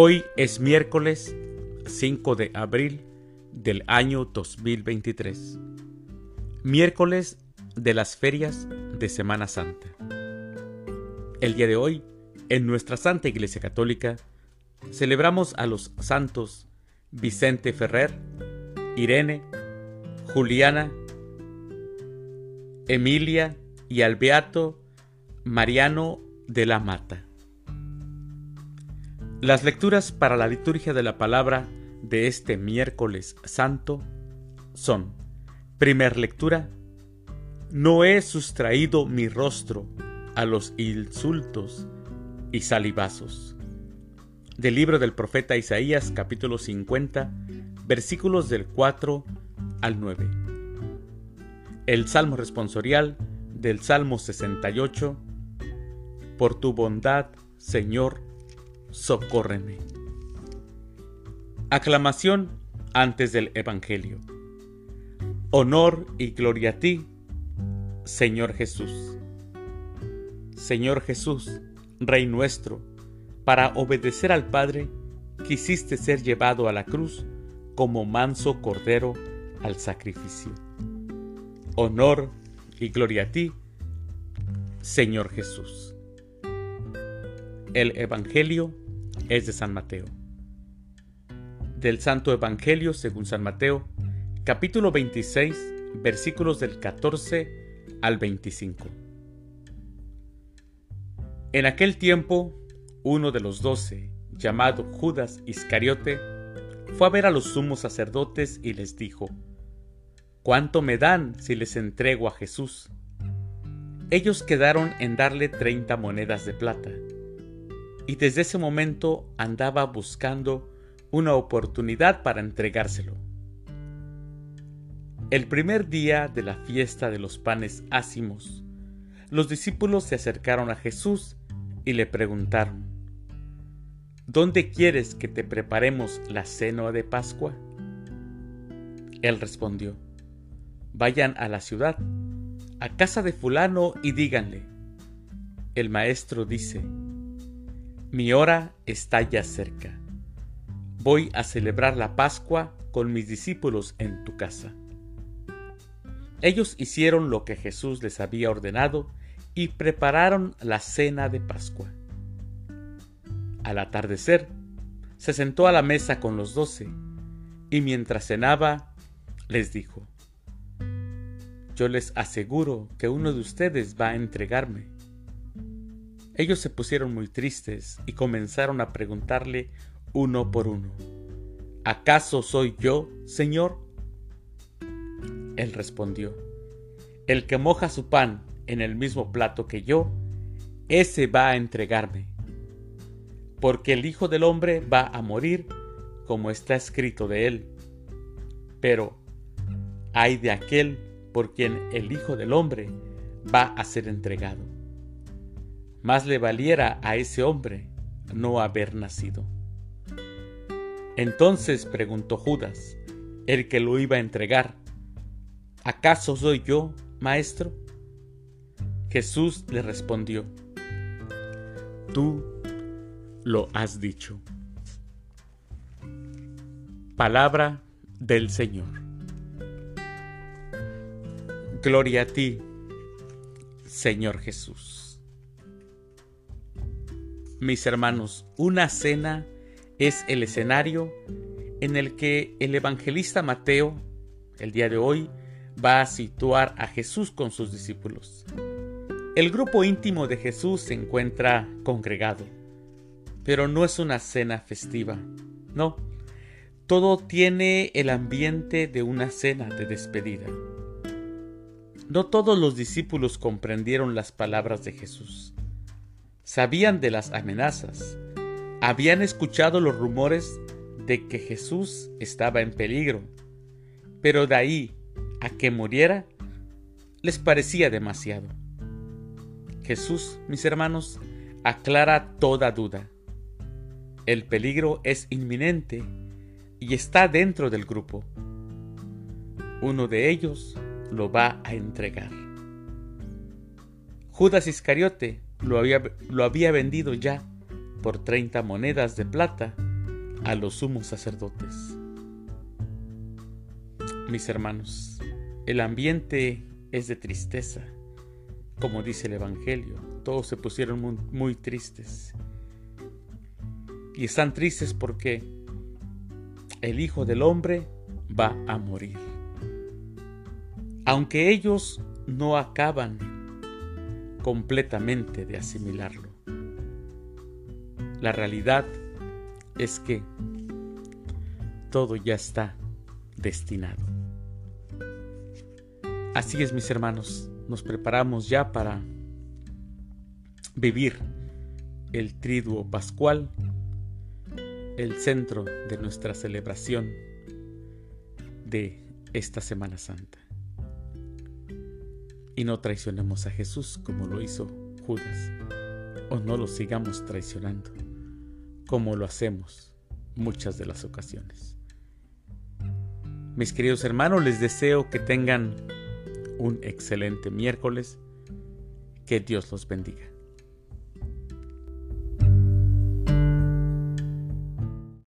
Hoy es miércoles 5 de abril del año 2023. Miércoles de las ferias de Semana Santa. El día de hoy, en nuestra Santa Iglesia Católica, celebramos a los santos Vicente Ferrer, Irene, Juliana, Emilia y al Beato Mariano de la Mata. Las lecturas para la liturgia de la palabra de este miércoles santo son, primer lectura, no he sustraído mi rostro a los insultos y salivazos. Del libro del profeta Isaías capítulo 50, versículos del 4 al 9. El Salmo responsorial del Salmo 68, Por tu bondad, Señor, socórreme. Aclamación antes del Evangelio. Honor y gloria a ti, Señor Jesús. Señor Jesús, Rey nuestro, para obedecer al Padre, quisiste ser llevado a la cruz como manso cordero al sacrificio. Honor y gloria a ti, Señor Jesús. El Evangelio es de San Mateo. Del Santo Evangelio según San Mateo, capítulo 26, versículos del 14 al 25. En aquel tiempo, uno de los doce, llamado Judas Iscariote, fue a ver a los sumos sacerdotes y les dijo, ¿Cuánto me dan si les entrego a Jesús? Ellos quedaron en darle treinta monedas de plata y desde ese momento andaba buscando una oportunidad para entregárselo. El primer día de la fiesta de los panes ácimos, los discípulos se acercaron a Jesús y le preguntaron, ¿Dónde quieres que te preparemos la cena de Pascua? Él respondió, Vayan a la ciudad, a casa de fulano y díganle, el maestro dice, mi hora está ya cerca. Voy a celebrar la Pascua con mis discípulos en tu casa. Ellos hicieron lo que Jesús les había ordenado y prepararon la cena de Pascua. Al atardecer, se sentó a la mesa con los doce y mientras cenaba, les dijo, Yo les aseguro que uno de ustedes va a entregarme. Ellos se pusieron muy tristes y comenzaron a preguntarle uno por uno, ¿acaso soy yo, Señor? Él respondió, el que moja su pan en el mismo plato que yo, ese va a entregarme, porque el Hijo del Hombre va a morir como está escrito de él. Pero hay de aquel por quien el Hijo del Hombre va a ser entregado más le valiera a ese hombre no haber nacido. Entonces preguntó Judas, el que lo iba a entregar, ¿acaso soy yo, maestro? Jesús le respondió, tú lo has dicho. Palabra del Señor. Gloria a ti, Señor Jesús. Mis hermanos, una cena es el escenario en el que el evangelista Mateo, el día de hoy, va a situar a Jesús con sus discípulos. El grupo íntimo de Jesús se encuentra congregado, pero no es una cena festiva, no. Todo tiene el ambiente de una cena de despedida. No todos los discípulos comprendieron las palabras de Jesús sabían de las amenazas, habían escuchado los rumores de que Jesús estaba en peligro, pero de ahí a que muriera les parecía demasiado. Jesús, mis hermanos, aclara toda duda. El peligro es inminente y está dentro del grupo. Uno de ellos lo va a entregar. Judas Iscariote lo había, lo había vendido ya por 30 monedas de plata a los sumos sacerdotes. Mis hermanos, el ambiente es de tristeza, como dice el Evangelio. Todos se pusieron muy, muy tristes. Y están tristes porque el Hijo del Hombre va a morir. Aunque ellos no acaban completamente de asimilarlo. La realidad es que todo ya está destinado. Así es, mis hermanos, nos preparamos ya para vivir el triduo pascual, el centro de nuestra celebración de esta Semana Santa. Y no traicionemos a Jesús como lo hizo Judas, o no lo sigamos traicionando como lo hacemos muchas de las ocasiones. Mis queridos hermanos, les deseo que tengan un excelente miércoles. Que Dios los bendiga.